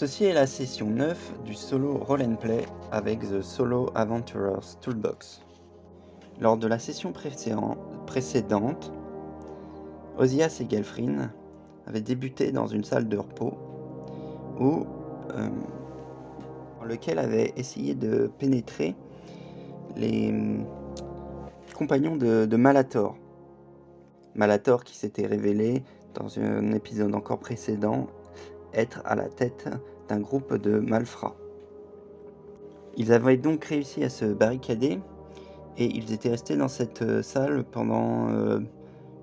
Ceci est la session 9 du solo Roll and Play avec The Solo Adventurers Toolbox. Lors de la session précédente, Ozias et Gelfrin avaient débuté dans une salle de repos où, euh, dans lequel avaient essayé de pénétrer les hum, compagnons de, de Malator. Malator qui s'était révélé dans un épisode encore précédent être à la tête groupe de malfrats. Ils avaient donc réussi à se barricader et ils étaient restés dans cette salle pendant euh,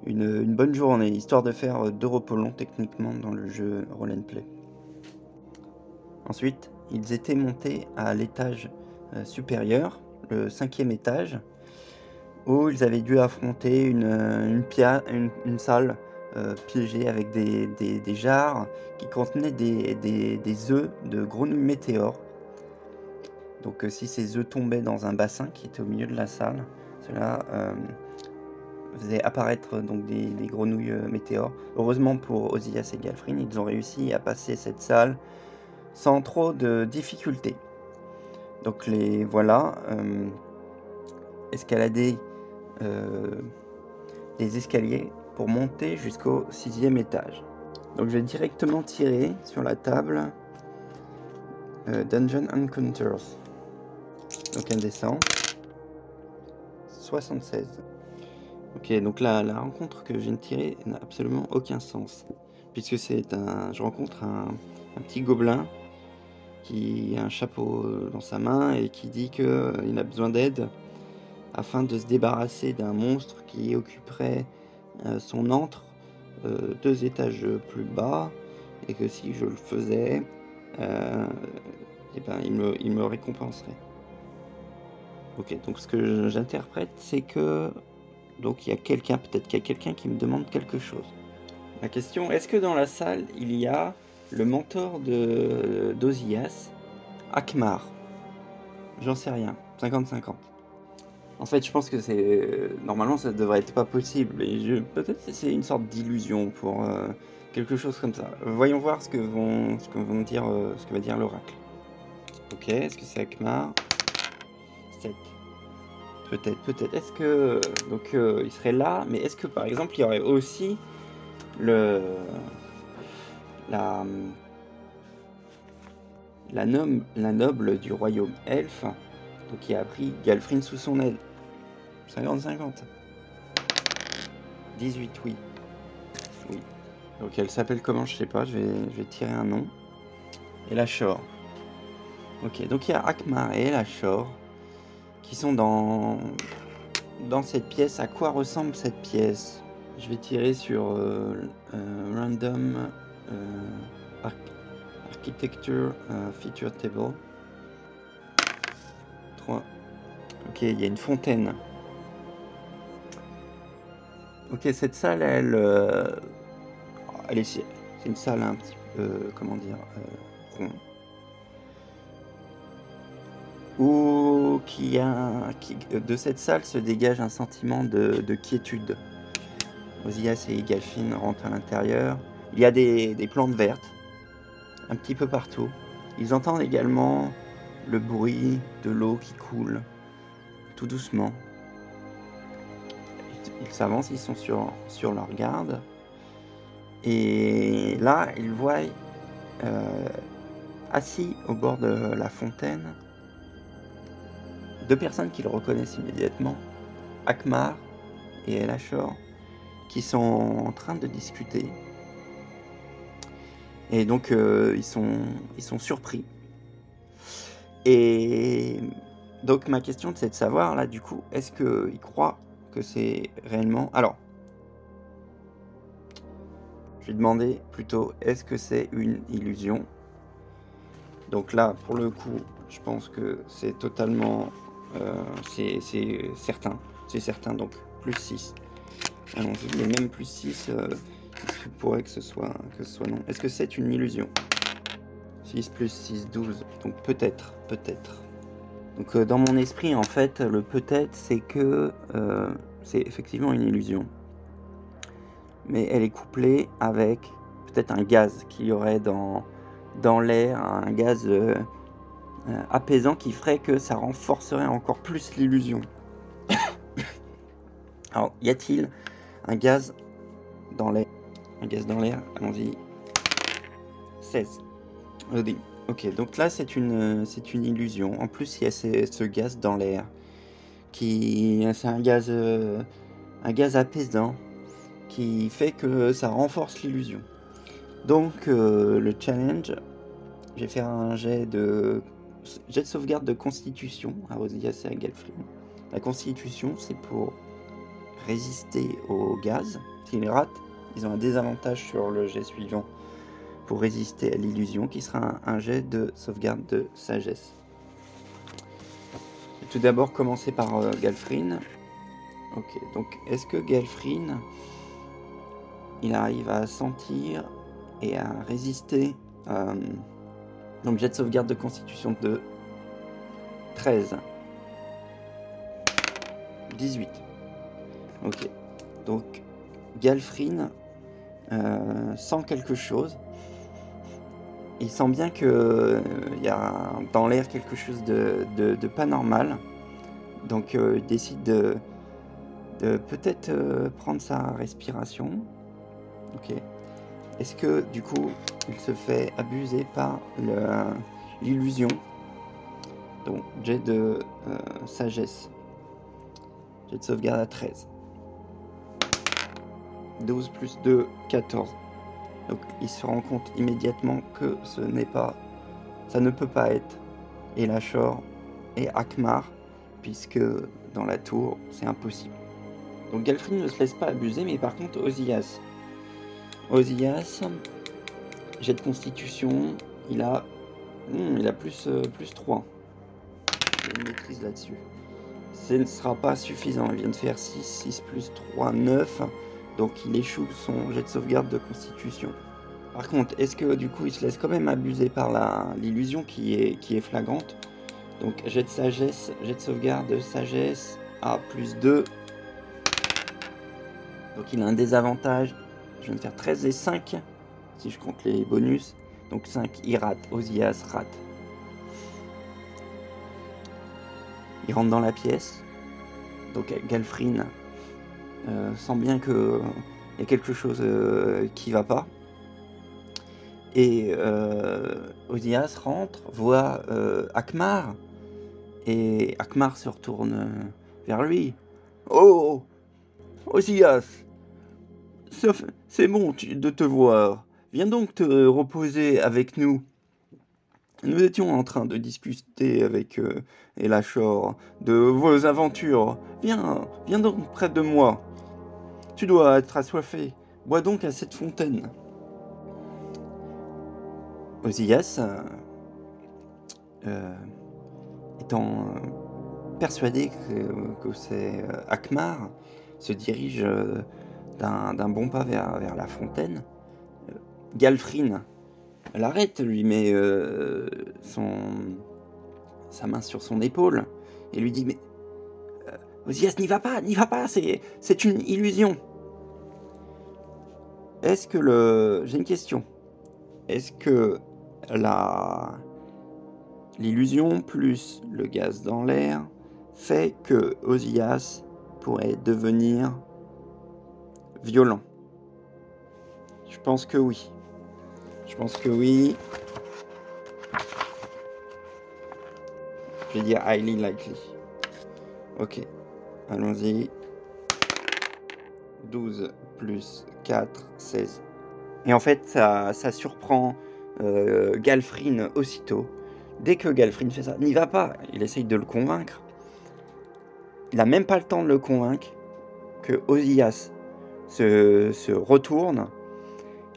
une, bonne journée, histoire de faire deux repos longs techniquement dans le jeu Roll and Play. Ensuite, ils étaient montés à l'étage euh, supérieur, le cinquième étage, où ils avaient dû affronter une, une, une salle euh, piégés avec des, des, jarres qui contenaient des, des, œufs de grenouilles météores. Donc euh, si ces œufs tombaient dans un bassin qui était au milieu de la salle, cela euh, faisait apparaître donc des, grenouilles météores. Heureusement pour Ozias et Galfrin, ils ont réussi à passer cette salle sans trop de difficultés. Donc les voilà escalader les escaliers monter jusqu'au sixième étage. Donc je vais directement tirer sur la table euh, Dungeon Encounters. Donc un descend. 76. Ok, donc là, la rencontre que je viens de tirer n'a absolument aucun sens. Puisque c'est un. Je rencontre un, un, petit gobelin qui a un chapeau dans sa main et qui dit qu'il euh, a besoin d'aide afin de se débarrasser d'un monstre qui occuperait euh, son antre euh, deux étages plus bas et que si je le faisais, euh, eh ben, il, me, il me récompenserait. Ok, donc ce que j'interprète, c'est que donc il y a quelqu'un, peut-être qu'il y a quelqu'un qui me demande quelque chose. La question, est-ce que dans la salle il y a le mentor de d'Ozias, Akmar? J'en sais rien, 50-50. En fait, je pense que c'est normalement ça devrait être pas possible. Peut-être que c'est une sorte d'illusion pour euh, quelque chose comme ça. Voyons voir ce que vont, ce que vont dire, euh, ce que va dire l'oracle. Ok, est-ce que c'est Akmar 7. Peut-être, peut-être. Est-ce que donc euh, il serait là, mais est-ce que par exemple il y aurait aussi le la la, la noble du royaume elfe donc qui a pris Galfrin sous son aile 50-50. 18, oui. Oui. Donc elle s'appelle comment Je sais pas, je vais, je vais tirer un nom. Et la Shore. Ok, donc il y a Akmar et la Shore qui sont dans, dans cette pièce. À quoi ressemble cette pièce? Je vais tirer sur euh, euh, Random euh, Architecture Feature Table. 3. Ok, il y a une fontaine. Ok, cette salle, elle, euh, elle est, c'est une salle un petit peu, euh, comment dire, euh, rond. Où qui a, qui, de cette salle se dégage un sentiment de, de quiétude. Ozias et Galfin rentrent à l'intérieur. Il y a des plantes vertes, un petit peu partout. Ils entendent également le bruit de l'eau qui coule, tout doucement ils s'avancent, ils sont sur, sur leur garde. Et là, ils voient euh, assis au bord de la fontaine deux personnes qu'ils reconnaissent immédiatement, Akmar et Elachor, qui sont en train de discuter. Et donc euh, ils, sont, ils sont surpris. Et donc ma question c'est de savoir là du coup, est-ce qu'ils croient c'est réellement... Alors, je vais demander plutôt, est-ce que c'est une illusion? Donc là, pour le coup, je pense que c'est totalement... Euh, c'est certain. C'est certain, donc plus 6. Allons-y, mais même plus 6, euh, il pourrait que ce soit, que ce soit non? Est-ce que c'est une illusion? 6 plus 6, 12. Donc peut-être, peut-être. Donc euh, dans mon esprit, en fait, le peut-être, c'est que euh, c'est effectivement une illusion. Mais elle est couplée avec peut-être un gaz qu'il y aurait dans, dans l'air, un gaz euh, apaisant qui ferait que ça renforcerait encore plus l'illusion. Alors, y a-t-il un gaz dans l'air? Un gaz dans l'air, allons-y. 16. Ok, donc là c'est une, c'est une illusion. En plus, il y a ce, gaz dans l'air. qui C'est un gaz, euh, un gaz apaisant qui fait que ça renforce l'illusion. Donc euh, le challenge, je vais faire un jet de jet de sauvegarde de constitution à Rosias et à Galfrin. La constitution, c'est pour résister au gaz. S'ils ratent, ils ont un désavantage sur le jet suivant pour résister à l'illusion, qui sera un, jet de sauvegarde de sagesse. Tout d'abord commencer par euh, Galfrin. Ok, donc est-ce que Galfrin, il arrive à sentir et à résister euh, donc jet de sauvegarde de constitution de 13. 18. Ok. Donc Galfrin euh, sent quelque chose. Il sent bien que euh, y a dans l'air quelque chose de, pas normal. Donc il décide de, peut-être prendre sa respiration. Ok. Est-ce que du coup il se fait abuser par l'illusion? Donc jet de euh, sagesse. Jet de sauvegarde à 13. 12 plus 2, 14. Donc il se rend compte immédiatement que ce n'est pas, ça ne peut pas être Elachor et Akmar, puisque dans la tour c'est impossible. Donc Galfrin ne se laisse pas abuser, mais par contre Ozias Ozias, jet de constitution, il a, hmm, il a plus, euh, plus 3. J'ai une maîtrise là-dessus. Ce ne sera pas suffisant, il vient de faire 6, 6 plus 3, 9. Donc il échoue son jet de sauvegarde de constitution. Par contre, est-ce que du coup il se laisse quand même abuser par l'illusion qui est, flagrante? Donc jet de sagesse, jet de sauvegarde de sagesse à plus 2. Donc il a un désavantage je vais me faire 13 et 5 si je compte les bonus. Donc 5, il rate. Ozias rate. Il rentre dans la pièce. Donc Galfrin euh, sent bien que il y a quelque chose euh, qui va pas. Et euh, Ozias rentre, voit Akmar. Et Akmar se retourne vers lui. Oh Ozias c'est bon de te voir. Viens donc te reposer avec nous. Nous étions en train de discuter avec euh, Elachor de vos aventures. Viens, viens donc près de moi. Tu dois être assoiffé. Bois donc à cette fontaine. Osias, euh, étant persuadé que, c'est euh, Akmar, se dirige d'un bon pas vers, la fontaine. Euh, Galfrin l'arrête, lui met euh, son, sa main sur son épaule et lui dit Mais euh, Osias, n'y va pas, n'y va pas, c'est une illusion. Est-ce que le. J'ai une question. Est-ce que la. L'illusion plus le gaz dans l'air fait que Osias pourrait devenir violent? Je pense que oui. Je pense que oui. Je vais dire highly likely. Ok. Allons-y. 12 plus 4, 16. Et en fait, ça, ça surprend euh, Galfrin aussitôt. Dès que Galfrin fait ça, n'y va pas. Il essaye de le convaincre. Il n'a même pas le temps de le convaincre que Osias se, retourne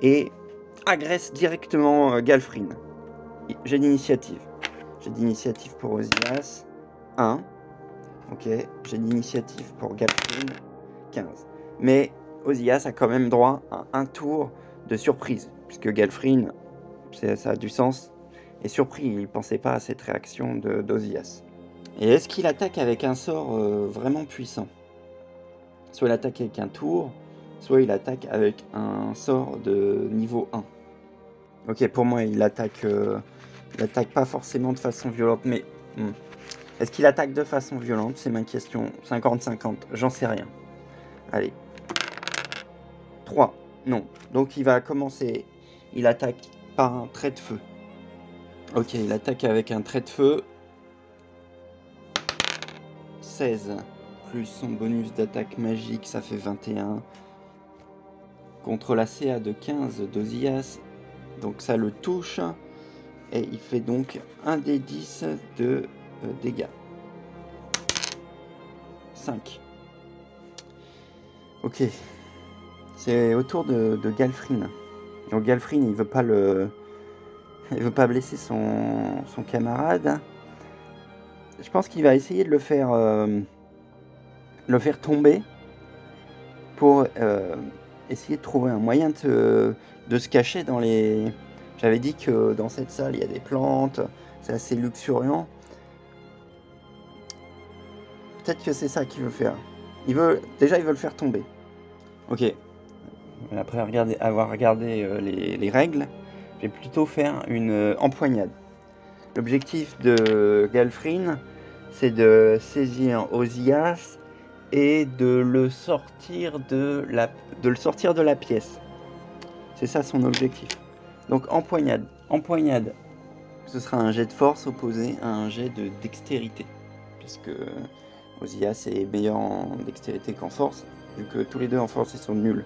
et agresse directement euh, Galfrin. J'ai d'initiative. J'ai d'initiative pour Osias. 1. Ok. J'ai d'initiative pour Galfrin. 15. Mais Osias a quand même droit à un tour de surprise. Puisque Galfrin, ça a du sens, est surpris. Il ne pensait pas à cette réaction d'Osias. Et est-ce qu'il attaque avec un sort euh, vraiment puissant? Soit il attaque avec un tour, soit il attaque avec un sort de niveau 1. Ok, pour moi, il attaque, euh, il attaque pas forcément de façon violente, mais hmm. est-ce qu'il attaque de façon violente? C'est ma question. 50-50, j'en sais rien. Allez. 3. Non. Donc il va commencer. Il attaque par un trait de feu. Ok, il attaque avec un trait de feu. 16. Plus son bonus d'attaque magique, ça fait 21. Contre la CA de 15 d'Ozias. Donc ça le touche. Et il fait donc un des 10 de euh, dégâts. 5. Ok. C'est au tour de, de Galfrine. Donc Galfrine, il veut pas le, il veut pas blesser son, son camarade. Je pense qu'il va essayer de le faire, euh, le faire tomber pour euh, essayer de trouver un moyen de, de se cacher dans les. J'avais dit que dans cette salle il y a des plantes, c'est assez luxuriant. Peut-être que c'est ça qu'il veut faire. Il veut déjà il veut le faire tomber. Ok, après regarder, avoir regardé euh, les, règles, je vais plutôt faire une euh, empoignade. L'objectif de Galfrin, c'est de saisir Ozias et de le sortir de la, pièce. C'est ça son objectif. Donc empoignade. Empoignade. Ce sera un jet de force opposé à un jet de dextérité. Puisque Ozias est meilleur en dextérité qu'en force. Vu que tous les deux en force ils sont nuls.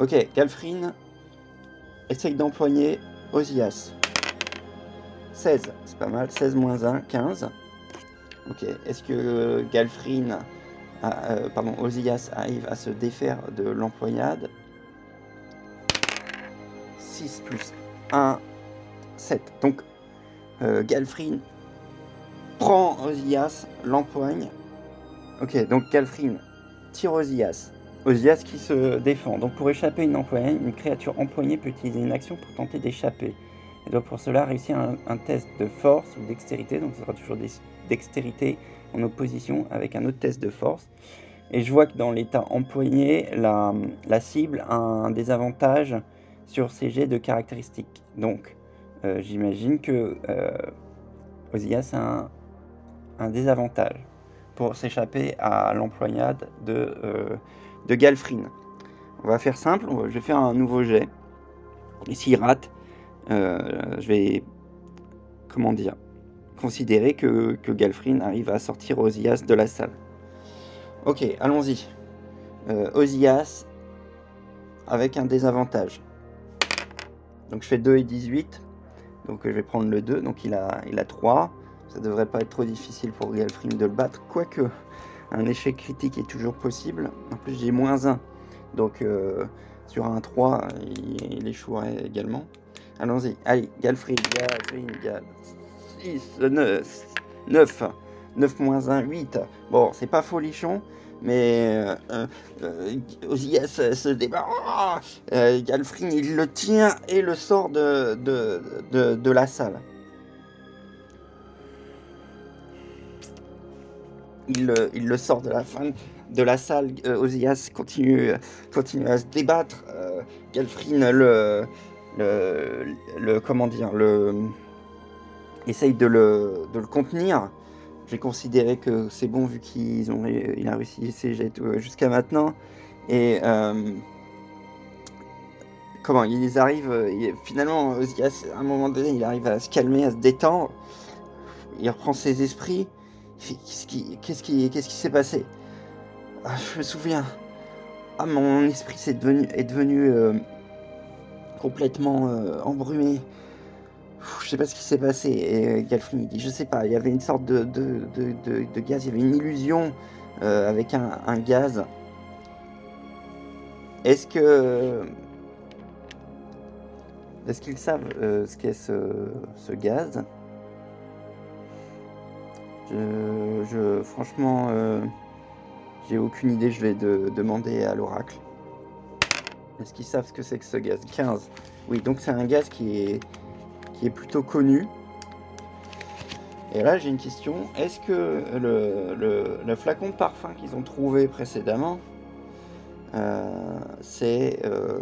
Ok, Galfrine essaye d'empoigner Ozias. 16, c'est pas mal. 16 moins 1, 15. Ok, est-ce que Galfrine, euh, pardon, Ozias arrive à se défaire de l'empoignade 6 plus 1, 7. Donc, euh, Galfrine prend Ozias, l'empoigne. Ok, donc Galfrine tire Ozias. Ozias qui se défend. Donc pour échapper à une empoignée, une créature empoignée peut utiliser une action pour tenter d'échapper. Et doit pour cela réussir un, test de force ou dextérité. Donc ce sera toujours dextérité en opposition avec un autre test de force. Et je vois que dans l'état empoigné, la, cible a un désavantage sur ses jets de caractéristiques. Donc euh, j'imagine que euh, Ozias a un, désavantage pour s'échapper à l'empoignade de, euh, de Galfrine. On va faire simple, je vais faire un nouveau jet. Et s'il rate, euh, je vais, comment dire, considérer que, que Galfrine arrive à sortir Ozias de la salle. Ok, allons-y. Euh, Ozias avec un désavantage. Donc je fais 2 et 18. Donc je vais prendre le 2. Donc il a, a 3. Ça devrait pas être trop difficile pour Galfrine de le battre. Quoique, un échec critique est toujours possible. En plus, j'ai moins 1. Donc, euh, sur un 3, il, échouerait également. Allons-y. Allez, Galfrid, Galfrid, Gal. 6, 9, 9. 9 moins 1, 8. Bon, c'est pas folichon, mais euh, euh, se débarrasse. Euh, Galfrin, il le tient et le sort de la salle. Il, le sort de la salle. Euh, Ozias continue, à se débattre. Euh, Galfrine essaye de le, contenir. J'ai considéré que c'est bon vu qu'ils ont, a réussi ses jets jusqu'à maintenant. Et euh, comment ils arrivent, finalement, Ozias, à un moment donné, il arrive à se calmer, à se détendre. Il reprend ses esprits. Qu'est-ce qui, qui, s'est passé? Ah, Je me souviens. Ah, mon esprit est devenu, est devenu euh, complètement euh, embrumé. je sais pas ce qui s'est passé. Et euh, Galfrin dit, je sais pas, il y avait une sorte de, de, de, de gaz, il y avait une illusion avec un, un, gaz. Est-ce que... Est-ce qu'ils savent ce qu'est ce, ce gaz? Je, franchement, euh, j'ai aucune idée. Je vais demander à l'oracle. Est-ce qu'ils savent ce que c'est que ce gaz 15. Oui, donc c'est un gaz qui est, qui est plutôt connu. Et là, j'ai une question. Est-ce que le, flacon de parfum qu'ils ont trouvé précédemment, euh, euh,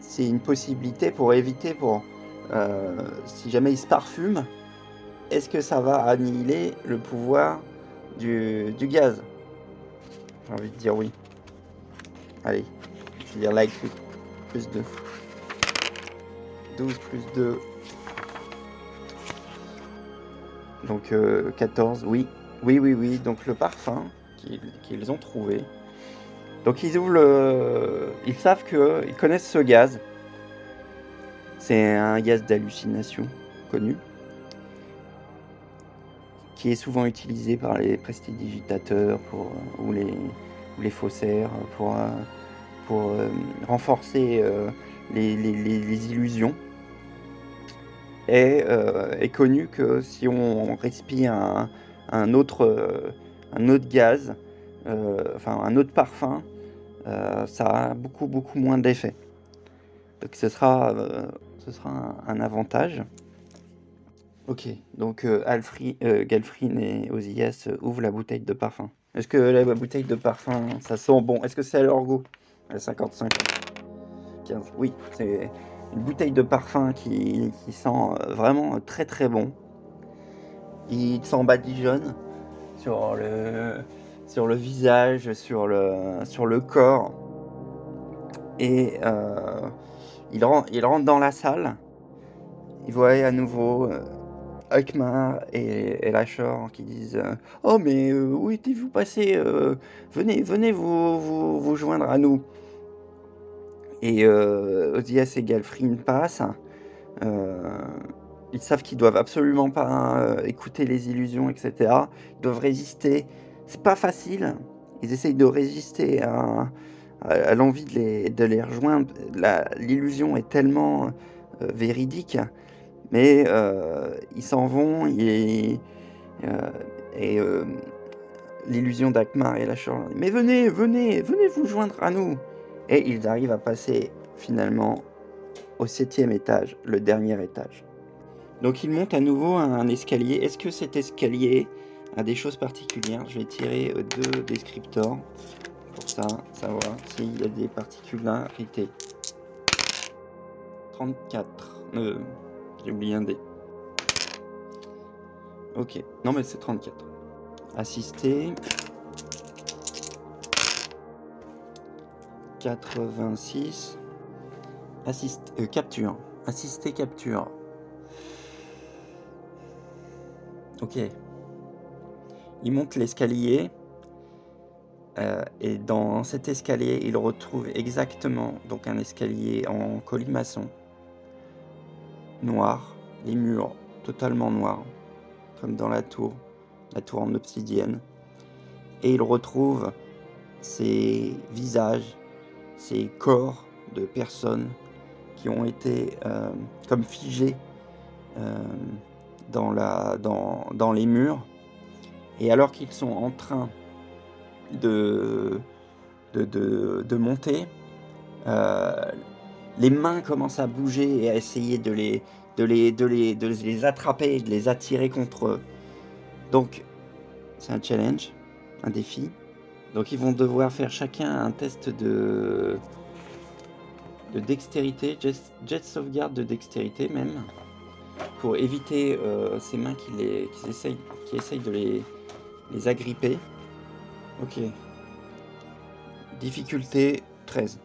c'est une possibilité pour éviter, pour si jamais il se parfume, est-ce que ça va annihiler le pouvoir du, du gaz J'ai envie de dire oui. Allez, je vais dire like plus 2. 12 plus 2. Donc 14, euh, oui. Oui, oui, oui. Donc le parfum qu'ils ont trouvé. Donc ils ouvrent le... Ils savent que... Ils connaissent ce gaz. C'est un gaz d'hallucination connu. Qui est souvent utilisé par les prestidigitateurs pour, ou, les, faussaires pour, pour euh, renforcer euh, les, illusions est, euh, connu que si on respire un, autre, euh, gaz, euh, enfin un autre parfum, ça a beaucoup beaucoup moins d'effet. Donc ce sera un, avantage. Ok, donc Alfri, Galfrin et Ozias ouvrent la bouteille de parfum. Est-ce que la bouteille de parfum, ça sent bon? Est-ce que c'est à leur goût? 55. 15. Oui, c'est une bouteille de parfum qui, sent euh, vraiment très très bon. Il sent badigeonne sur le, visage, sur le, corps. Et euh, il rentre dans la salle. Il voit à nouveau euh, Akmar et, et Lachor qui disent Oh, mais où étiez-vous passé Venez, venez vous, vous, vous joindre à nous. Et euh, Odias et Galfrin passent. Euh, ils savent qu'ils doivent absolument pas euh, écouter les illusions, etc. Ils doivent résister. C'est pas facile. Ils essayent de résister à, l'envie de les, de les rejoindre. L'illusion est tellement euh, véridique, mais ils s'en vont et, et l'illusion d'Akmar et la Mais venez, venez, venez vous joindre à nous. Et ils arrivent à passer finalement au septième étage, le dernier étage. Donc ils montent à nouveau un escalier. Est-ce que cet escalier a des choses particulières? Je vais tirer deux descripteurs pour ça, savoir s'il y a des particularités. 34. Euh, J'ai oublié un dé. Ok, non mais c'est 34. Assister. 86. Assist, euh, capture. Assister capture. Ok. Il monte l'escalier. Euh, et dans cet escalier, il retrouve exactement donc un escalier en colimaçon. Noir. Les murs totalement noirs. Comme dans la tour. La tour en obsidienne. Et il retrouve ses visages ces corps de personnes qui ont été euh, comme figés euh, dans, la, dans, dans, les murs. Et alors qu'ils sont en train de, de, de, monter, euh, les mains commencent à bouger et à essayer de les, de les, de les, attraper, de les attirer contre eux. Donc, c'est un challenge, un défi. Donc ils vont devoir faire chacun un test de, de dextérité, jet, sauvegarde de dextérité même, pour éviter euh, ces mains qui, les, essayent de les, les agripper. Ok. Difficulté 13.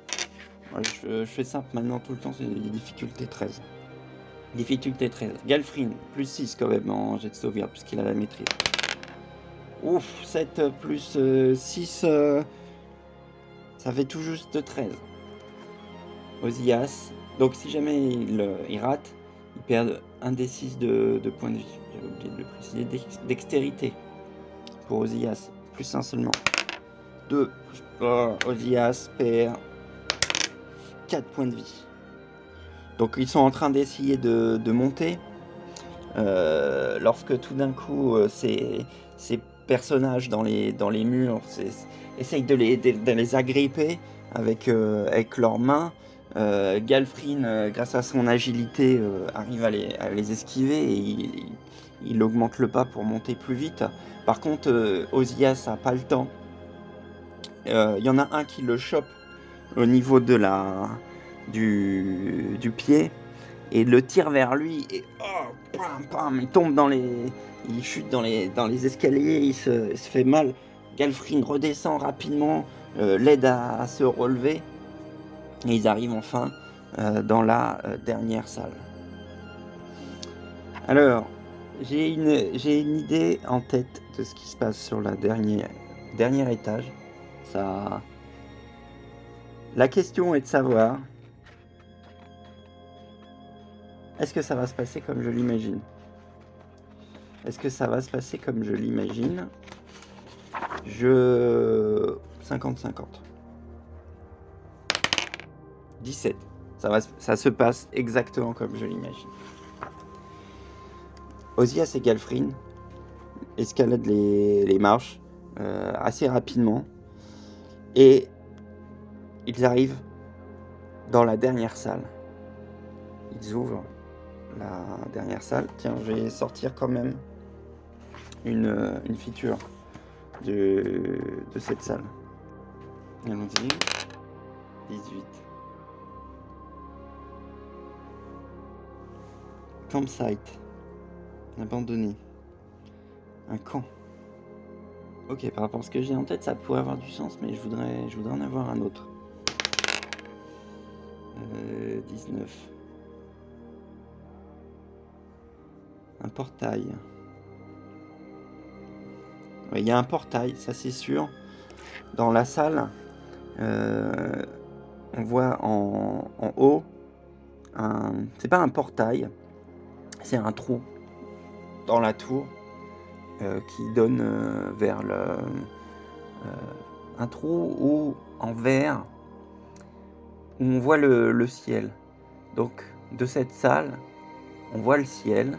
Je, fais simple maintenant tout le temps, c'est difficulté 13. Difficulté 13. Galfrin, plus 6 quand même en jet de sauvegarde, puisqu'il a la maîtrise. Ouf, 7 plus 6, euh, euh, ça fait tout juste 13. Ozias. Donc si jamais il, euh, rate, il perd un des 6 de, points de vie. J'avais oublié de le préciser. Dextérité pour Ozias. Plus 1 seulement. 2. Oh, Ozias perd 4 points de vie. Donc ils sont en train d'essayer de, monter. lorsque tout d'un coup, c'est personnages dans les, dans les murs essayent de les, de, les agripper avec, euh, avec leurs mains. Euh, Galfrin, euh, grâce à son agilité, arrive à les, esquiver et il, il, augmente le pas pour monter plus vite. Par contre, Ozias n'a pas le temps. Il y en a un qui le chope au niveau de la, du, pied et le tire vers lui et oh, il tombe dans les, chute dans les, dans les escaliers, il se, fait mal. Galfrin redescend rapidement, euh, l'aide à, se relever et ils arrivent enfin euh, dans la euh, dernière salle. Alors, j'ai une, j'ai une idée en tête de ce qui se passe sur la dernière, dernier étage. Ça, la question est de savoir est-ce que ça va se passer comme je l'imagine? Est-ce que ça va se passer comme je l'imagine? Je 50-50. 17. Ça, se passe exactement comme je l'imagine. Ozias et Galfrin escaladent les, marches euh, assez rapidement et ils arrivent dans la dernière salle. Ils ouvrent la dernière salle. Tiens, je vais sortir quand même une, une feature de, de cette salle. Allons-y. 18. Campsite. Abandonné. Un camp. Ok, par rapport à ce que j'ai en tête, ça pourrait avoir du sens, mais je voudrais, je voudrais en avoir un autre. 19. Euh, un portail. Il y a un portail, ça c'est sûr. Dans la salle, euh, on voit en, haut, un, c'est pas un portail, c'est un trou dans la tour euh, qui donne vers le, un trou où en on voit le, ciel. Donc de cette salle, on voit le ciel.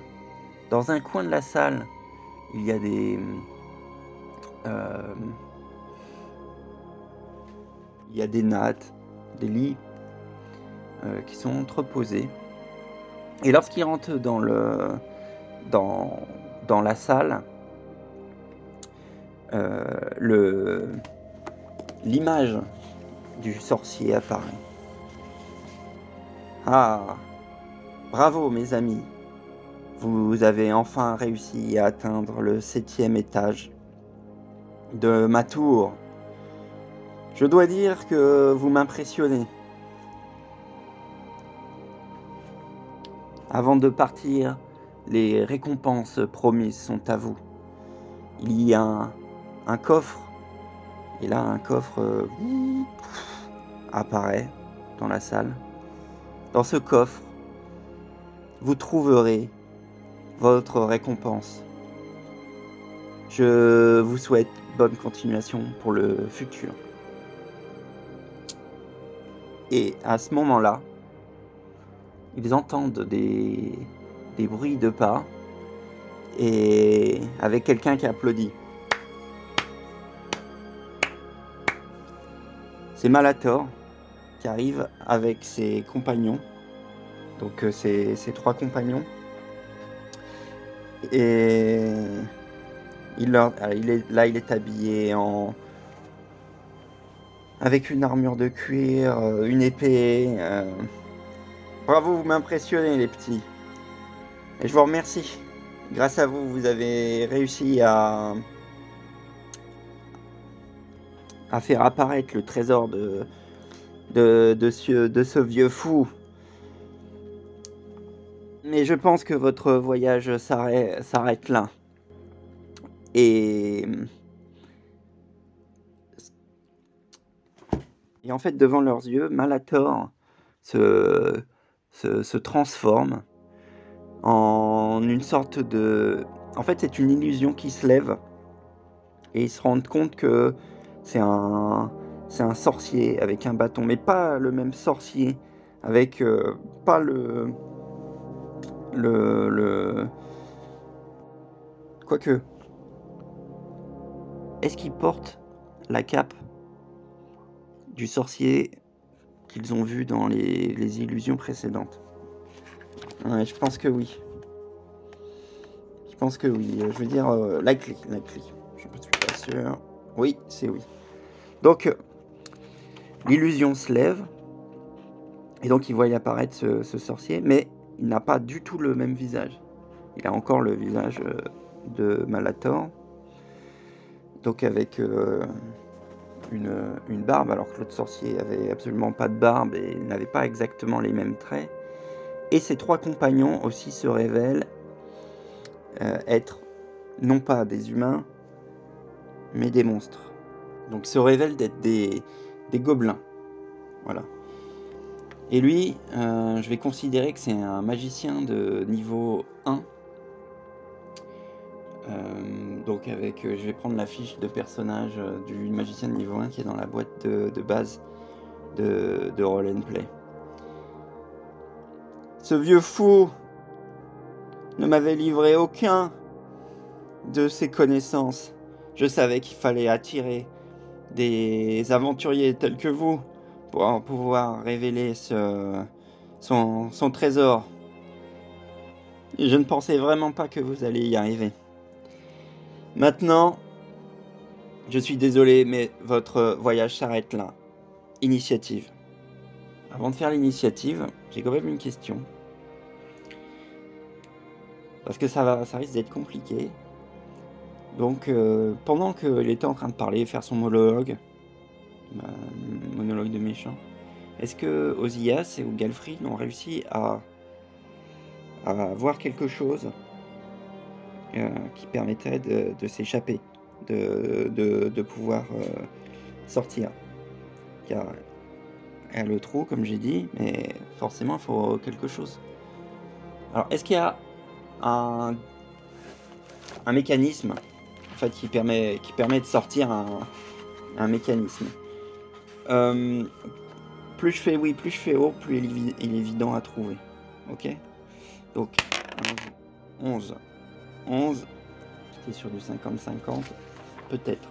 Dans un coin de la salle, il y a des... Euh, il y a des nattes, des lits euh, qui sont entreposés. Et lorsqu'il rentre dans, le, dans, dans la salle, euh, l'image du sorcier apparaît. Ah, bravo mes amis. Vous avez enfin réussi à atteindre le septième étage de ma tour. Je dois dire que vous m'impressionnez. Avant de partir, les récompenses promises sont à vous. Il y a un, coffre, et là un coffre euh, apparaît dans la salle. Dans ce coffre, vous trouverez votre récompense. Je vous souhaite bonne continuation pour le futur. Et à ce moment-là, ils entendent des, des bruits de pas et avec quelqu'un qui applaudit. C'est Malator arrive avec ses compagnons. Donc euh, ses, trois compagnons. Et il, leur, il est, là, il est habillé en avec une armure de cuir, euh, une épée. Euh. Bravo, vous m'impressionnez les petits. Et je vous remercie. Grâce à vous, vous avez réussi à à faire apparaître le trésor de, de, ce, vieux fou. Mais je pense que votre voyage s'arrête là. Et... Et en fait, devant leurs yeux, Malator se, se, se transforme en une sorte de... En fait, c'est une illusion qui se lève. Et ils se rendent compte que c'est un, c'est un sorcier avec un bâton, mais pas le même sorcier, avec euh, pas le, le. Quoique, est-ce qu'il porte la cape du sorcier qu'ils ont vu dans les, illusions précédentes? Je pense que oui. Je pense que oui. Je veux dire, euh, la clé, la clé. Je suis pas sûr. Oui, c'est oui. Donc, l'illusion se lève, et donc il voit apparaître ce, sorcier, mais il n'a pas du tout le même visage. Il a encore le visage euh, de Malator. Donc avec euh, une, barbe, alors que l'autre sorcier avait absolument pas de barbe et n'avait pas exactement les mêmes traits. Et ses trois compagnons aussi se révèlent euh, être non pas des humains, mais des monstres. Donc se révèlent d'être des, des gobelins. Voilà. Et lui, euh, je vais considérer que c'est un magicien de niveau 1. Euh, donc avec, euh, je vais prendre la fiche de personnage du magicien de niveau 1 qui est dans la boîte de, base de, de Roll and Play. Ce vieux fou ne m'avait livré aucun de ses connaissances. Je savais qu'il fallait attirer des aventuriers tels que vous pour pouvoir révéler son trésor. Je ne pensais vraiment pas que vous alliez y arriver. Maintenant, je suis désolé, mais votre voyage s'arrête là. Initiative. Avant de faire l'initiative, j'ai quand même une question. Parce que ça, va, ça risque d'être compliqué. Donc, euh, pendant qu'il était en train de parler, faire son monologue, monologue de méchant. Est-ce que Ozias et Galfrid ont réussi à, à voir quelque chose euh, qui permettrait de, s'échapper, de, de, pouvoir euh, sortir? Il y a, le trou, comme j'ai dit, mais forcément, il faut quelque chose. Alors, est-ce qu'il y a un, un mécanisme en fait, qui, permet, qui permet de sortir un, mécanisme euh, plus je fais oui, plus je fais haut, plus il est, évident à trouver. Ok? Donc 11. 11. J'étais sur du 50-50. Peut-être.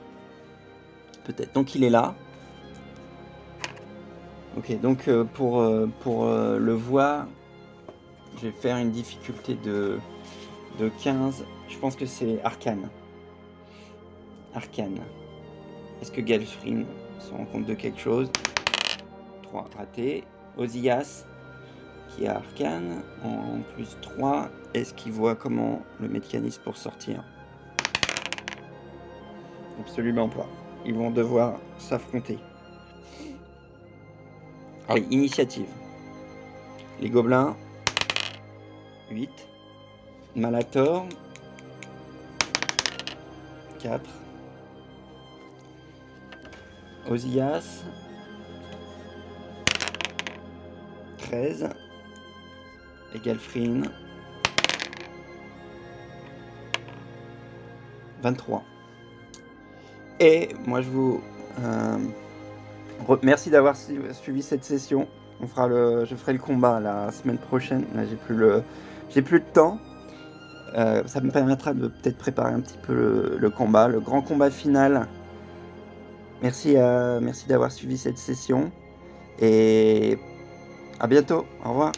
Peut-être. Donc il est là. Ok, donc euh, pour, euh, le voir, je vais faire une difficulté de, de 15. Je pense que c'est arcane. Arcane. Est-ce que Galfrin se rend compte de quelque chose? 3 raté. Ozias qui a arcane en plus 3. Est-ce qu'il voit comment le mécanisme pour sortir? Absolument pas. Ils vont devoir s'affronter. Allez, initiative. Les gobelins. 8. Malator. 4. Ozias. 13. Et Galfrin. 23. Et moi je vous euh, merci d'avoir suivi cette session. On fera le, je ferai le combat la semaine prochaine. Là j'ai plus le, j'ai plus de temps. Euh, ça me permettra de peut-être préparer un petit peu le combat, le grand combat final Merci, euh, merci d'avoir suivi cette session et à bientôt. Au revoir.